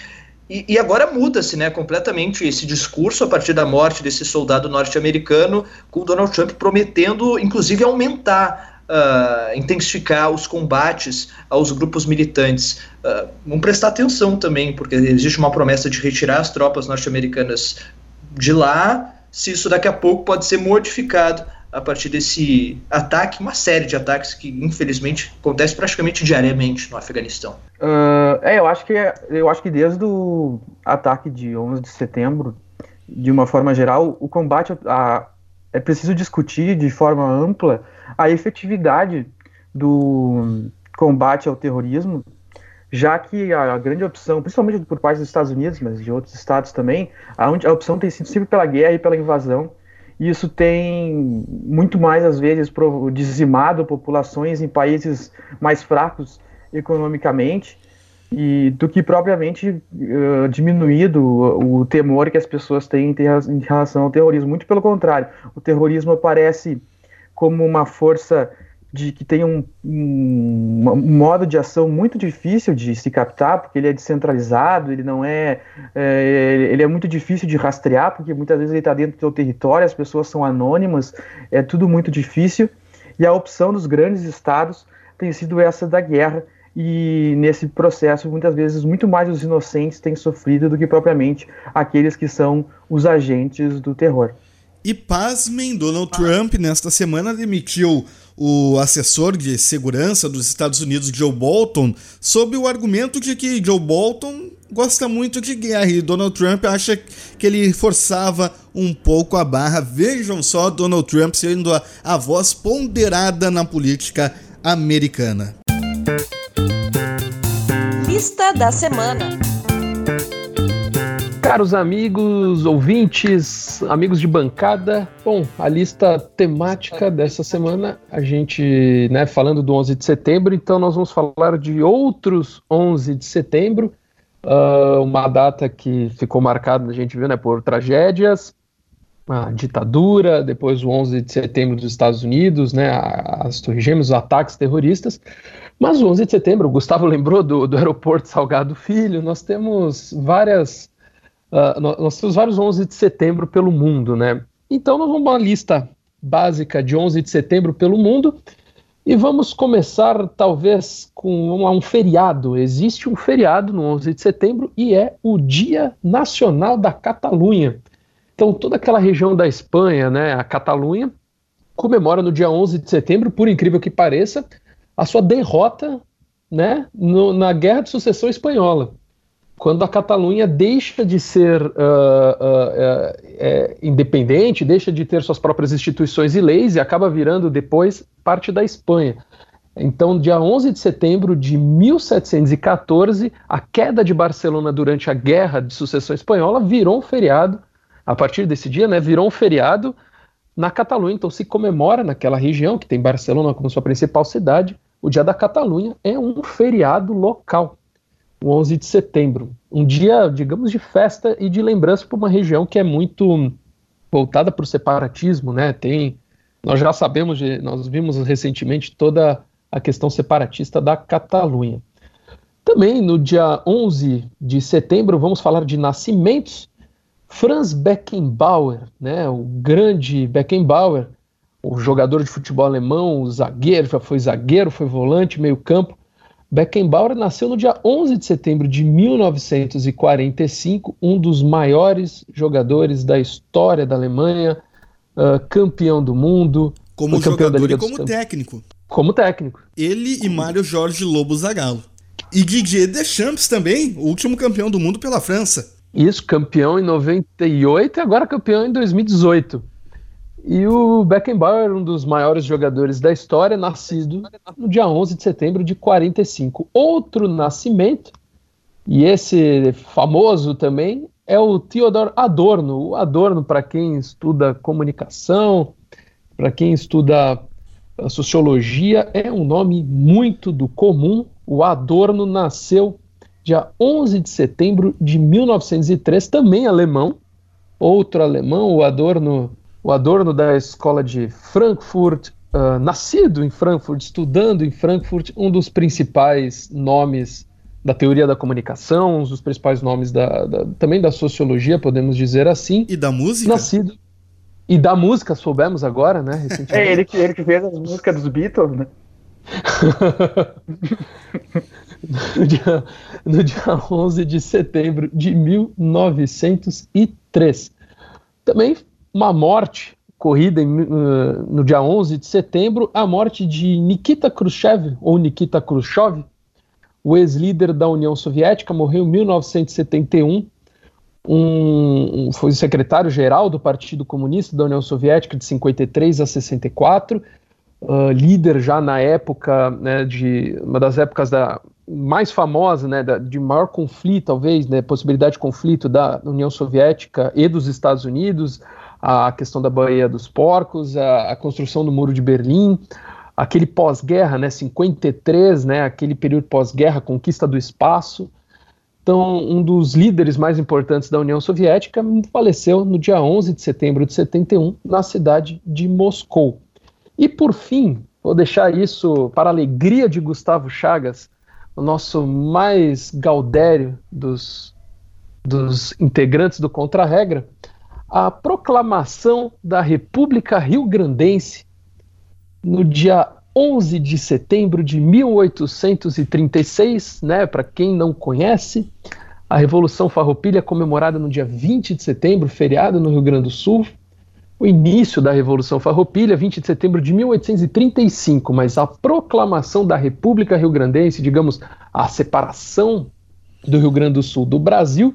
E, e, agora muda-se né, completamente esse discurso a partir da morte desse soldado norte-americano, com Donald Trump prometendo, inclusive, aumentar uh, intensificar os combates aos grupos militantes. Uh, vamos prestar atenção também, porque existe uma promessa de retirar as tropas norte-americanas de lá, se isso daqui a pouco pode ser modificado a partir desse ataque, uma série de ataques que infelizmente acontece praticamente diariamente no Afeganistão. Uh, é, eu acho que eu acho que desde o ataque de 11 de setembro, de uma forma geral, o combate a, é preciso discutir de forma ampla a efetividade do combate ao terrorismo, já que a grande opção, principalmente por parte dos Estados Unidos, mas de outros estados também, a, a opção tem sido sempre pela guerra e pela invasão. E isso tem muito mais, às vezes, dizimado populações em países mais fracos economicamente e do que propriamente uh, diminuído o, o, temor que as pessoas têm em relação ao terrorismo. Muito pelo contrário, o terrorismo aparece como uma força de que tem um, um, um, modo de ação muito difícil de se captar, porque ele é descentralizado, ele não é, é ele é muito difícil de rastrear, porque muitas vezes ele está dentro do seu território, as pessoas são anônimas, é tudo muito difícil, e a opção dos grandes estados tem sido essa da guerra, e nesse processo, muitas vezes, muito mais os inocentes têm sofrido do que propriamente aqueles que são os agentes do terror. E pasmem, Donald Trump nesta semana demitiu o assessor de segurança dos Estados Unidos, Joe Bolton, sob o argumento de que Joe Bolton gosta muito de guerra e Donald Trump acha que ele forçava um pouco a barra. Vejam só Donald Trump sendo a, a voz ponderada na política americana. Lista da semana. Caros amigos, ouvintes, amigos de bancada, bom, a lista temática dessa semana, a gente, né, falando do 11 de setembro, então nós vamos falar de outros 11 de setembro, uh, uma data que ficou marcada, a gente viu, né, por tragédias, a ditadura, depois o 11 de setembro dos Estados Unidos, né, as Torres Gêmeas, os ataques terroristas, mas o 11 de setembro, o Gustavo lembrou do, do aeroporto Salgado Filho, nós temos várias Uh, nós temos vários 11 de setembro pelo mundo, né? Então nós vamos uma lista básica de 11 de setembro pelo mundo E vamos começar, talvez, com um, um, feriado. Existe um feriado no 11 de setembro e é o Dia Nacional da Catalunha. Então, toda aquela região da Espanha, né, a Catalunha, comemora no dia 11 de setembro, por incrível que pareça, a sua derrota né, no, na Guerra de Sucessão Espanhola quando a Catalunha deixa de ser uh, uh, uh, independente, deixa de ter suas próprias instituições e leis e acaba virando depois parte da Espanha. Então, dia 11 de setembro de 1714, a queda de Barcelona durante a Guerra de Sucessão Espanhola virou um feriado. A partir desse dia, né, virou um feriado na Catalunha. Então, se comemora naquela região que tem Barcelona como sua principal cidade. O Dia da Catalunha é um feriado local o 11 de setembro. Um dia, digamos, de festa e de lembrança para uma região que é muito voltada para o separatismo, né? Tem, nós já sabemos, nós vimos recentemente toda a questão separatista da Catalunha. Também no dia 11 de setembro vamos falar de nascimentos. Franz Beckenbauer, né? O grande Beckenbauer, o jogador de futebol alemão, o zagueiro, já foi zagueiro, foi volante, meio campo Beckenbauer nasceu no dia 11 de setembro de 1945, um dos maiores jogadores da história da Alemanha, uh, campeão do mundo. Como jogador e como técnico. Como técnico. Ele e Mário Jorge Lobo Zagallo. E Didier Deschamps também, o último campeão do mundo pela França. Isso, campeão em 98 e agora campeão em 2018. E o Beckenbauer, um dos maiores jogadores da história, nascido no dia 11 de setembro de 45. Outro nascimento, e esse famoso também, é o Theodor Adorno. O Adorno, para quem estuda comunicação, para quem estuda sociologia, é um nome muito do comum. O Adorno nasceu dia 11 de setembro de 1903, também alemão. Outro alemão, o Adorno o Adorno da escola de Frankfurt, uh, nascido em Frankfurt, estudando em Frankfurt, um dos principais nomes da teoria da comunicação, um dos principais nomes da, da, também da sociologia, podemos dizer assim. E da música? Nascido. E da música, soubemos agora, né? Recentemente. É ele que, ele que fez as músicas dos Beatles, né? no, dia, no dia 11 de setembro de 1903. Também uma morte ocorrida em, uh, no dia 11 de setembro, a morte de Nikita Khrushchev, ou Nikita Khrushchev, o ex-líder da União Soviética, morreu em 1971. Um, um, foi secretário-geral do Partido Comunista da União Soviética de 53 a 64, uh, líder já na época, né, de uma das épocas da, mais famosa, né, da, de maior conflito, talvez, né, possibilidade de conflito da União Soviética e dos Estados Unidos, a questão da Baía dos Porcos, a, a construção do Muro de Berlim, aquele pós-guerra, né, 53, né, aquele período pós-guerra, conquista do espaço. Então, um dos líderes mais importantes da União Soviética faleceu no dia 11 de setembro de 71, na cidade de Moscou. E por fim, vou deixar isso para a alegria de Gustavo Chagas, o nosso mais gaudério dos, dos integrantes do Contra-Regra, a proclamação da República Rio-Grandense no dia 11 de setembro de 1836, né, para quem não conhece, a Revolução Farroupilha é comemorada no dia 20 de setembro, feriado no Rio Grande do Sul. O início da Revolução Farroupilha, 20 de setembro de 1835, mas a proclamação da República Rio-Grandense, digamos, a separação do Rio Grande do Sul do Brasil,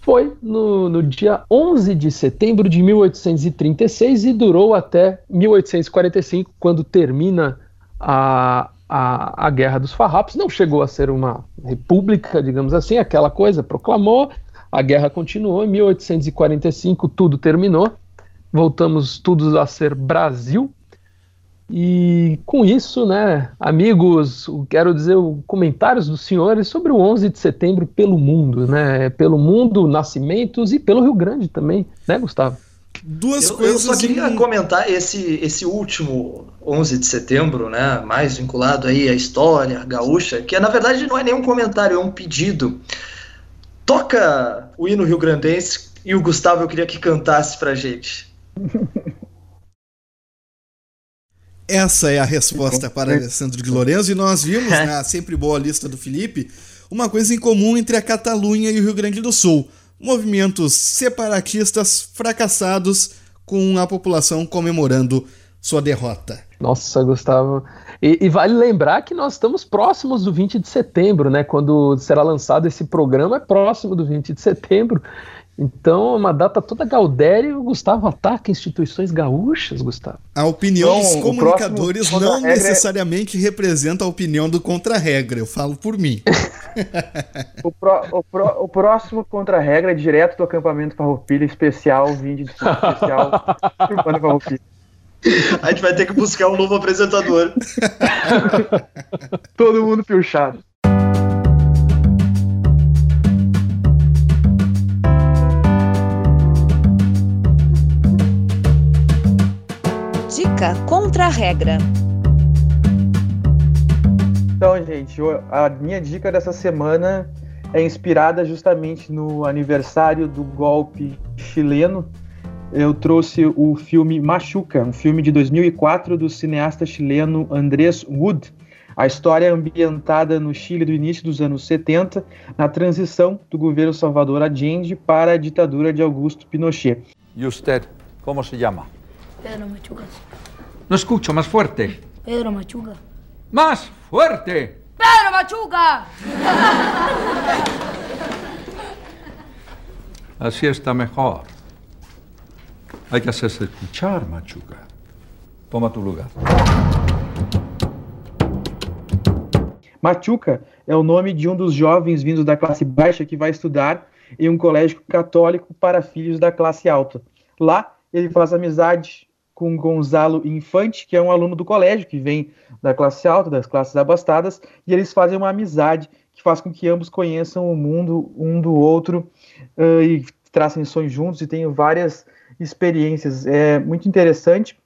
foi no, no, dia 11 de setembro de 1836 e durou até 1845, quando termina a, a, a Guerra dos Farrapos. Não chegou a ser uma república, digamos assim, aquela coisa, proclamou, a guerra continuou, em 1845 tudo terminou, voltamos tudo a ser Brasil, e com isso, né, amigos, quero dizer comentários dos senhores sobre o 11 de setembro pelo mundo, né, pelo mundo, nascimentos e pelo Rio Grande também, né, Gustavo? Duas eu, coisas. Eu só queria em... comentar esse, esse último 11 de setembro, né, mais vinculado aí à história gaúcha, que na verdade não é nenhum comentário, é um pedido. Toca o hino rio-grandense e o Gustavo eu queria que cantasse pra gente. Essa é a resposta para Alessandro de Lourenço e nós vimos na sempre boa lista do Felipe uma coisa em comum entre a Catalunha e o Rio Grande do Sul. Movimentos separatistas fracassados com a população comemorando sua derrota. Nossa, Gustavo. E, e, vale lembrar que nós estamos próximos do 20 de setembro, né? Quando será lançado esse programa, é próximo do 20 de setembro. Então, uma data toda gaudéria, o Gustavo ataca instituições gaúchas, Gustavo. A opinião dos comunicadores não necessariamente é... representa a opinião do contra-regra, eu falo por mim. o, pro, o, pro, o, próximo contra-regra é direto do acampamento Farroupilha, especial, vídeo de especial, Farroupilha. A gente vai ter que buscar um novo apresentador. Todo mundo pilchado. Dica contra a regra. Então, gente, a minha dica dessa semana é inspirada justamente no aniversário do golpe chileno. Eu trouxe o filme Machuca, um filme de 2004 do cineasta chileno Andrés Wood. A história é ambientada no Chile do início dos anos 70, na transição do governo Salvador Allende para a ditadura de Augusto Pinochet. E você, como se chama? Pedro Machuca. No escucho, más fuerte. Pedro Machuca. ¡Más fuerte! ¡Pedro Machuca! Así está mejor. Hay que hacerse escuchar, Machuca. Toma tu lugar. Machuca é o nome de um dos jovens vindos da classe baixa que vai estudar em um colégio católico para filhos da classe alta. Lá, ele faz amizade com Gonzalo Infante, que é um aluno do colégio, que vem da classe alta, das classes abastadas, e eles fazem uma amizade que faz com que ambos conheçam o mundo um do outro uh, e tracem sonhos juntos e tenham várias experiências. É muito interessante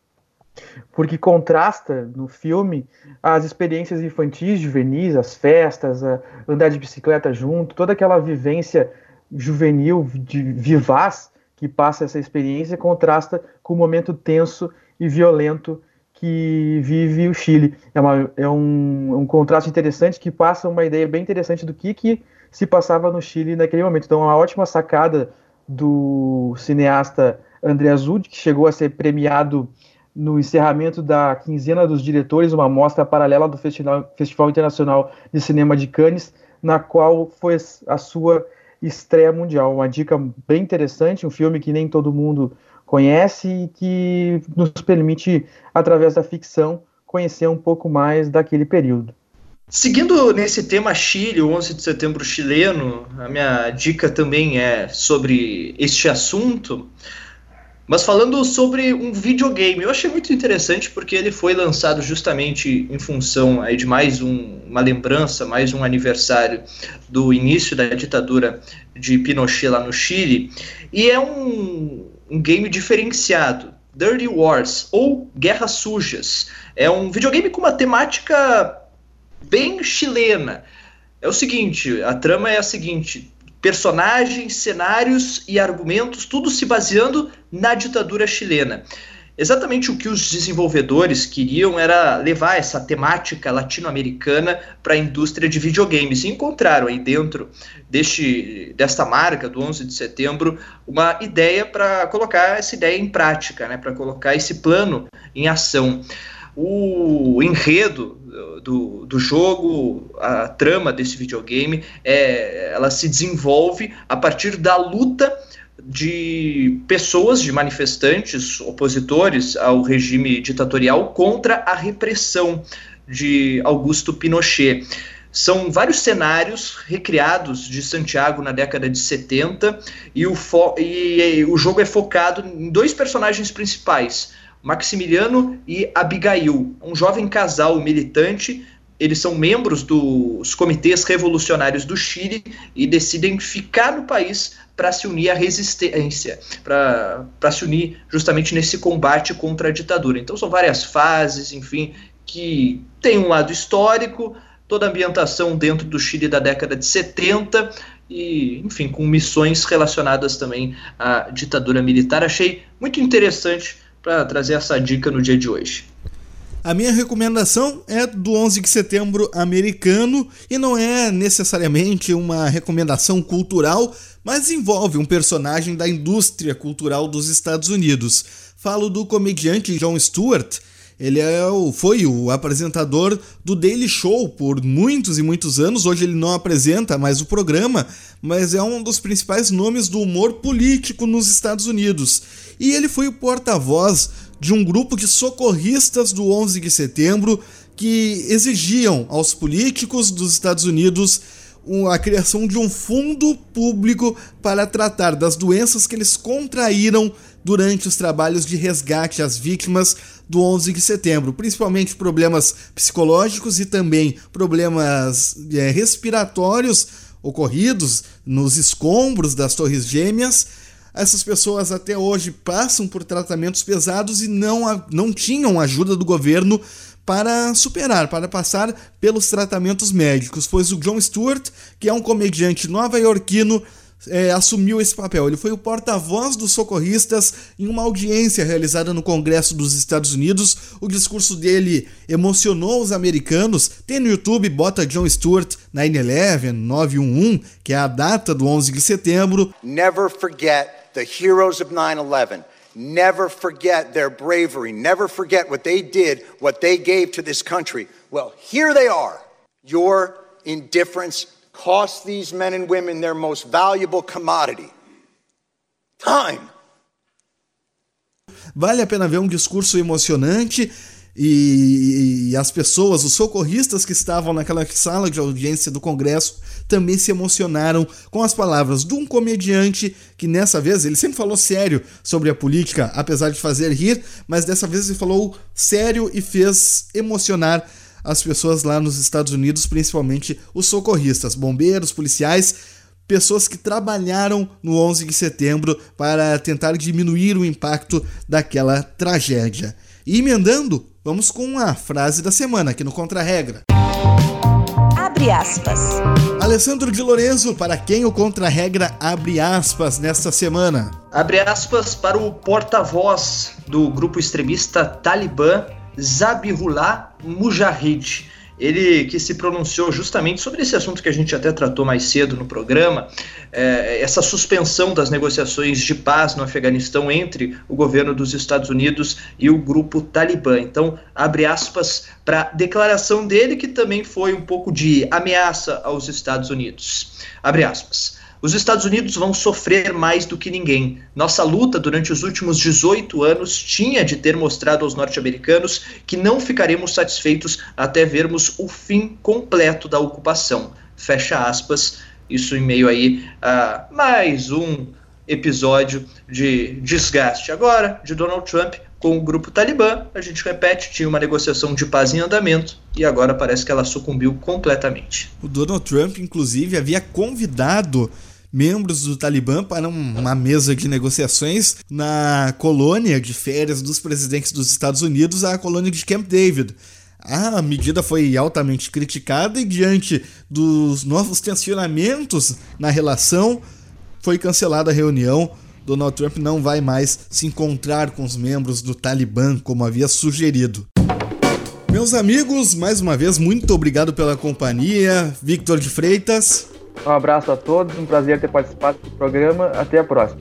porque contrasta no filme as experiências infantis, juvenis, as festas, andar de bicicleta junto, toda aquela vivência juvenil, de, vivaz que passa essa experiência contrasta com o momento tenso e violento que vive o Chile. É, uma, é um, um, contraste interessante que passa uma ideia bem interessante do que, que se passava no Chile naquele momento. Então, é uma ótima sacada do cineasta André Azud, que chegou a ser premiado no encerramento da quinzena dos diretores, uma mostra paralela do Festival, Festival Internacional de Cinema de Cannes, na qual foi a sua estreia mundial. Uma dica bem interessante, um filme que nem todo mundo conhece e que nos permite, através da ficção, conhecer um pouco mais daquele período. Seguindo nesse tema Chile, o 11 de setembro chileno, a minha dica também é sobre este assunto. Mas falando sobre um videogame, eu achei muito interessante porque ele foi lançado justamente em função aí de mais um, uma lembrança, mais um aniversário do início da ditadura de Pinochet lá no Chile. E é um, um game diferenciado, Dirty Wars ou Guerras Sujas. É um videogame com uma temática bem chilena. É o seguinte, a trama é a seguinte: personagens, cenários e argumentos, tudo se baseando na ditadura chilena. Exatamente o que os desenvolvedores queriam era levar essa temática latino-americana para a indústria de videogames e encontraram aí dentro deste, desta marca do 11 de setembro uma ideia para colocar essa ideia em prática, né, para colocar esse plano em ação. O enredo do, do jogo, a trama desse videogame, é, ela se desenvolve a partir da luta de pessoas, de manifestantes, opositores ao regime ditatorial contra a repressão de Augusto Pinochet. São vários cenários recriados de Santiago na década de 70 e o, e, e o jogo é focado em dois personagens principais, Maximiliano e Abigail, um jovem casal militante. Eles são membros dos comitês revolucionários do Chile e decidem ficar no país para se unir à resistência, para se unir justamente nesse combate contra a ditadura. Então são várias fases, enfim, que tem um lado histórico, toda a ambientação dentro do Chile da década de 70 e, enfim, com missões relacionadas também à ditadura militar. Achei muito interessante para trazer essa dica no dia de hoje. A minha recomendação é do 11 de setembro americano e não é necessariamente uma recomendação cultural, mas envolve um personagem da indústria cultural dos Estados Unidos. Falo do comediante Jon Stewart. Ele é o, foi o apresentador do Daily Show por muitos e muitos anos. Hoje ele não apresenta mais o programa, mas é um dos principais nomes do humor político nos Estados Unidos. E ele foi o porta-voz de um grupo de socorristas do 11 de setembro que exigiam aos políticos dos Estados Unidos a criação de um fundo público para tratar das doenças que eles contraíram durante os trabalhos de resgate às vítimas do 11 de setembro, principalmente problemas psicológicos e também problemas é, respiratórios ocorridos nos escombros das Torres Gêmeas. Essas pessoas até hoje passam por tratamentos pesados e não, não tinham ajuda do governo para superar, para passar pelos tratamentos médicos, pois o John Stewart, que é um comediante nova-iorquino, é, assumiu esse papel. Ele foi o porta-voz dos socorristas em uma audiência realizada no Congresso dos Estados Unidos. O discurso dele emocionou os americanos. Tem no YouTube, bota John Stewart 9-11, 911, que é a data do 11 de setembro. Never forget the heroes of 9-11. Never forget their bravery. Never forget what they did, what they gave to this country. Well, here they are. Your indifference cost these men and women their most valuable commodity time. Vale a pena ver um discurso emocionante e, e, as pessoas, os socorristas que estavam naquela sala de audiência do Congresso também se emocionaram com as palavras de um comediante que nessa vez ele sempre falou sério sobre a política, apesar de fazer rir, mas dessa vez ele falou sério e fez emocionar as pessoas lá nos Estados Unidos, principalmente os socorristas, bombeiros, policiais, pessoas que trabalharam no 11 de setembro para tentar diminuir o impacto daquela tragédia. E emendando, vamos com a frase da semana aqui no Contra-Regra. Abre aspas. Alessandro de Lorenzo, para quem o Contra-Regra abre aspas nesta semana? Abre aspas para o porta-voz do grupo extremista Talibã, Zabihullah Mujahid. Ele que se pronunciou justamente sobre esse assunto que a gente até tratou mais cedo no programa, é, essa suspensão das negociações de paz no Afeganistão entre o governo dos Estados Unidos e o grupo Talibã. Então, abre aspas para a declaração dele, que também foi um pouco de ameaça aos Estados Unidos. Abre aspas. Os Estados Unidos vão sofrer mais do que ninguém. Nossa luta durante os últimos 18 anos tinha de ter mostrado aos norte-americanos que não ficaremos satisfeitos até vermos o fim completo da ocupação. Fecha aspas. Isso em meio aí a mais um episódio de desgaste agora de Donald Trump com o grupo Talibã. A gente repete, tinha uma negociação de paz em andamento e agora parece que ela sucumbiu completamente. O Donald Trump, inclusive, havia convidado membros do Talibã para uma mesa de negociações na colônia de férias dos presidentes dos Estados Unidos, a colônia de Camp David. A medida foi altamente criticada e, diante dos novos tensionamentos na relação, foi cancelada a reunião. Donald Trump não vai mais se encontrar com os membros do Talibã, como havia sugerido. Meus amigos, mais uma vez, muito obrigado pela companhia. Victor de Freitas. Um abraço a todos, um prazer ter participado do programa. Até a próxima.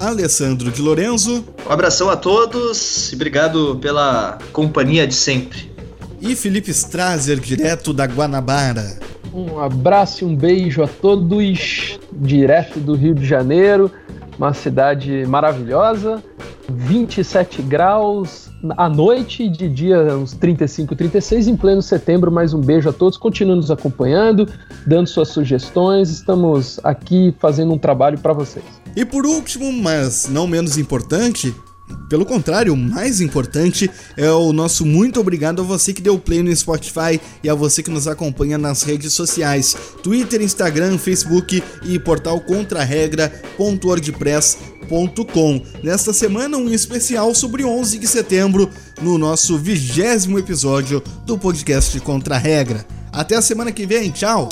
Alessandro de Lorenzo. Um abração a todos e obrigado pela companhia de sempre. E Felipe Strazer, direto da Guanabara. Um abraço e um beijo a todos, direto do Rio de Janeiro, uma cidade maravilhosa, 27 graus à noite, de dia uns 35, 36, em pleno setembro. Mais um beijo a todos, continuem nos acompanhando, dando suas sugestões, estamos aqui fazendo um trabalho para vocês. E por último, mas não menos importante, pelo contrário, o mais importante é o nosso muito obrigado a você que deu play no Spotify e a você que nos acompanha nas redes sociais, Twitter, Instagram, Facebook e portal contraregra.wordpress.com. Nesta semana, um especial sobre 11 de setembro no nosso vigésimo episódio do podcast Contra Regra. Até a semana que vem, tchau!